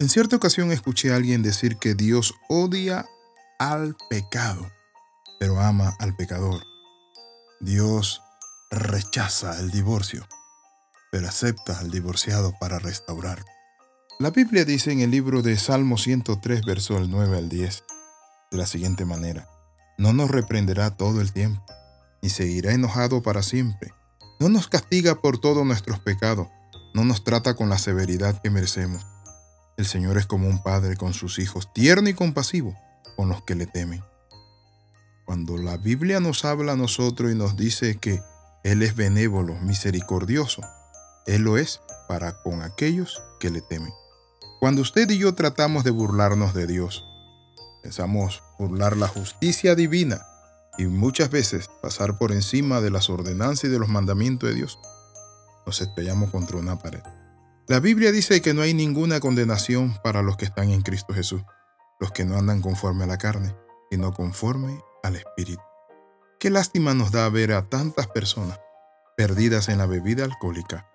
En cierta ocasión escuché a alguien decir que Dios odia al pecado, pero ama al pecador. Dios rechaza el divorcio, pero acepta al divorciado para restaurar. La Biblia dice en el libro de Salmo 103, verso 9 al 10, de la siguiente manera, no nos reprenderá todo el tiempo, ni seguirá enojado para siempre. No nos castiga por todos nuestros pecados, no nos trata con la severidad que merecemos. El Señor es como un padre con sus hijos, tierno y compasivo con los que le temen. Cuando la Biblia nos habla a nosotros y nos dice que Él es benévolo, misericordioso, Él lo es para con aquellos que le temen. Cuando usted y yo tratamos de burlarnos de Dios, pensamos burlar la justicia divina y muchas veces pasar por encima de las ordenanzas y de los mandamientos de Dios, nos estrellamos contra una pared. La Biblia dice que no hay ninguna condenación para los que están en Cristo Jesús, los que no andan conforme a la carne, sino conforme al Espíritu. Qué lástima nos da ver a tantas personas perdidas en la bebida alcohólica,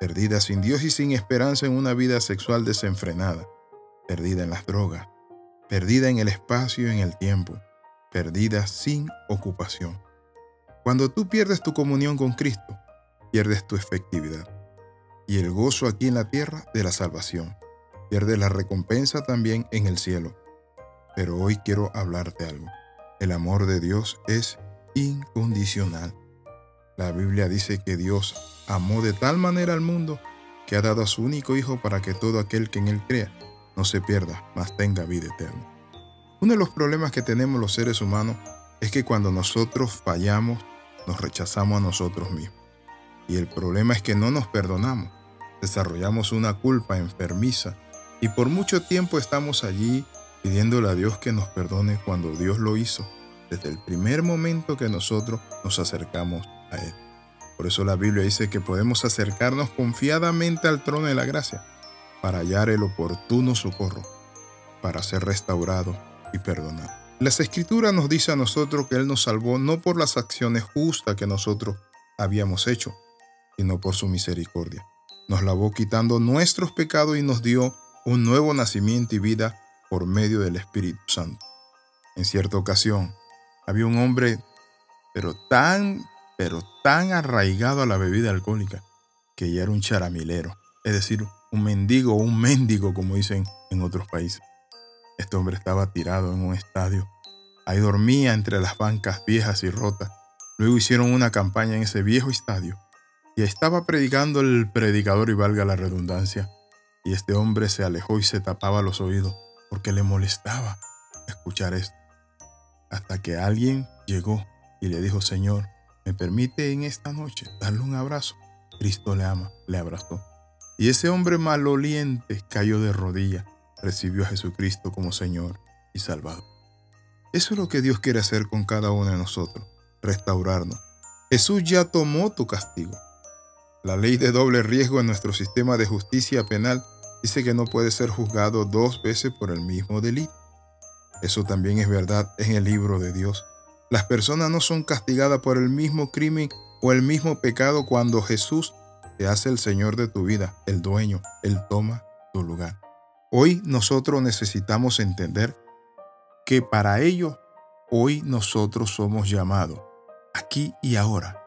perdidas sin Dios y sin esperanza en una vida sexual desenfrenada, perdida en las drogas, perdida en el espacio y en el tiempo, perdida sin ocupación. Cuando tú pierdes tu comunión con Cristo, pierdes tu efectividad y el gozo aquí en la tierra de la salvación. Pierdes la recompensa también en el cielo. Pero hoy quiero hablarte algo. El amor de Dios es incondicional. La Biblia dice que Dios amó de tal manera al mundo que ha dado a su único Hijo para que todo aquel que en Él crea no se pierda, mas tenga vida eterna. Uno de los problemas que tenemos los seres humanos es que cuando nosotros fallamos, nos rechazamos a nosotros mismos. Y el problema es que no nos perdonamos. Desarrollamos una culpa enfermiza y por mucho tiempo estamos allí pidiéndole a Dios que nos perdone cuando Dios lo hizo desde el primer momento que nosotros nos acercamos a Él. Por eso la Biblia dice que podemos acercarnos confiadamente al trono de la gracia para hallar el oportuno socorro, para ser restaurado y perdonado. Las escrituras nos dice a nosotros que Él nos salvó no por las acciones justas que nosotros habíamos hecho, sino por su misericordia. Nos lavó quitando nuestros pecados y nos dio un nuevo nacimiento y vida por medio del Espíritu Santo. En cierta ocasión, había un hombre, pero tan, pero tan arraigado a la bebida alcohólica, que ya era un charamilero, es decir, un mendigo o un mendigo, como dicen en otros países. Este hombre estaba tirado en un estadio. Ahí dormía entre las bancas viejas y rotas. Luego hicieron una campaña en ese viejo estadio. Y estaba predicando el predicador, y valga la redundancia. Y este hombre se alejó y se tapaba los oídos porque le molestaba escuchar esto. Hasta que alguien llegó y le dijo, Señor, ¿me permite en esta noche darle un abrazo? Cristo le ama, le abrazó. Y ese hombre maloliente cayó de rodillas recibió a Jesucristo como Señor y Salvador. Eso es lo que Dios quiere hacer con cada uno de nosotros, restaurarnos. Jesús ya tomó tu castigo. La ley de doble riesgo en nuestro sistema de justicia penal dice que no puede ser juzgado dos veces por el mismo delito. Eso también es verdad en el libro de Dios. Las personas no son castigadas por el mismo crimen o el mismo pecado cuando Jesús te hace el Señor de tu vida, el dueño, Él toma tu lugar. Hoy nosotros necesitamos entender que para ello, hoy nosotros somos llamados, aquí y ahora,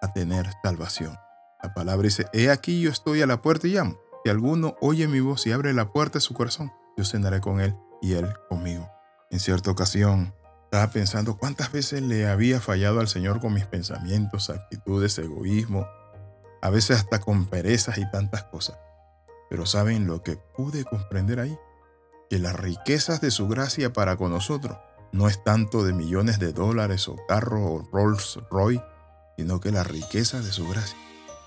a tener salvación. La palabra dice, he aquí yo estoy a la puerta y llamo. Si alguno oye mi voz y abre la puerta de su corazón, yo cenaré con él y él conmigo. En cierta ocasión, estaba pensando cuántas veces le había fallado al Señor con mis pensamientos, actitudes, egoísmo, a veces hasta con perezas y tantas cosas. Pero ¿saben lo que pude comprender ahí? Que las riquezas de su gracia para con nosotros no es tanto de millones de dólares o carro o Rolls Royce, sino que la riqueza de su gracia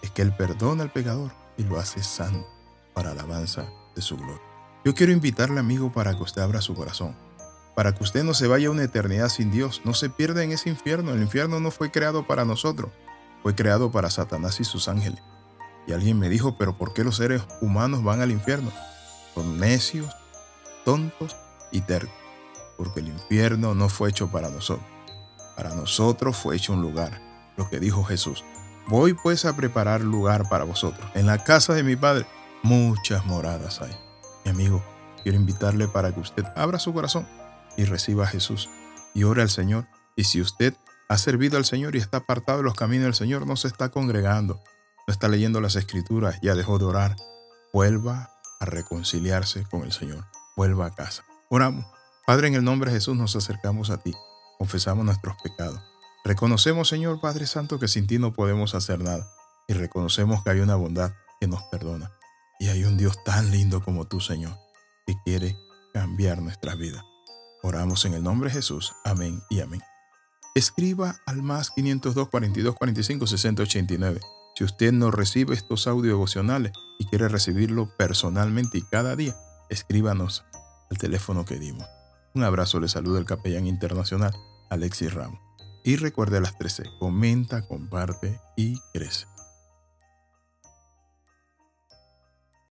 es que Él perdona al pecador y lo hace santo para alabanza de su gloria. Yo quiero invitarle, amigo, para que usted abra su corazón, para que usted no se vaya a una eternidad sin Dios, no se pierda en ese infierno. El infierno no fue creado para nosotros, fue creado para Satanás y sus ángeles. Y alguien me dijo, pero ¿por qué los seres humanos van al infierno? Son necios, tontos y tercos. Porque el infierno no fue hecho para nosotros. Para nosotros fue hecho un lugar. Lo que dijo Jesús. Voy pues a preparar lugar para vosotros. En la casa de mi Padre muchas moradas hay. Mi amigo, quiero invitarle para que usted abra su corazón y reciba a Jesús y ore al Señor. Y si usted ha servido al Señor y está apartado de los caminos del Señor, no se está congregando, no está leyendo las escrituras, ya dejó de orar, vuelva a reconciliarse con el Señor. Vuelva a casa. Oramos. Padre, en el nombre de Jesús nos acercamos a ti. Confesamos nuestros pecados. Reconocemos, Señor Padre Santo, que sin ti no podemos hacer nada. Y reconocemos que hay una bondad que nos perdona. Y hay un Dios tan lindo como tú, Señor, que quiere cambiar nuestra vida. Oramos en el nombre de Jesús. Amén y amén. Escriba al más 502 42 45 60 89. Si usted no recibe estos audios devocionales y quiere recibirlo personalmente y cada día, escríbanos al teléfono que dimos. Un abrazo, le saluda el capellán internacional Alexis Ramos. Y recuerde las 13, comenta, comparte y crece.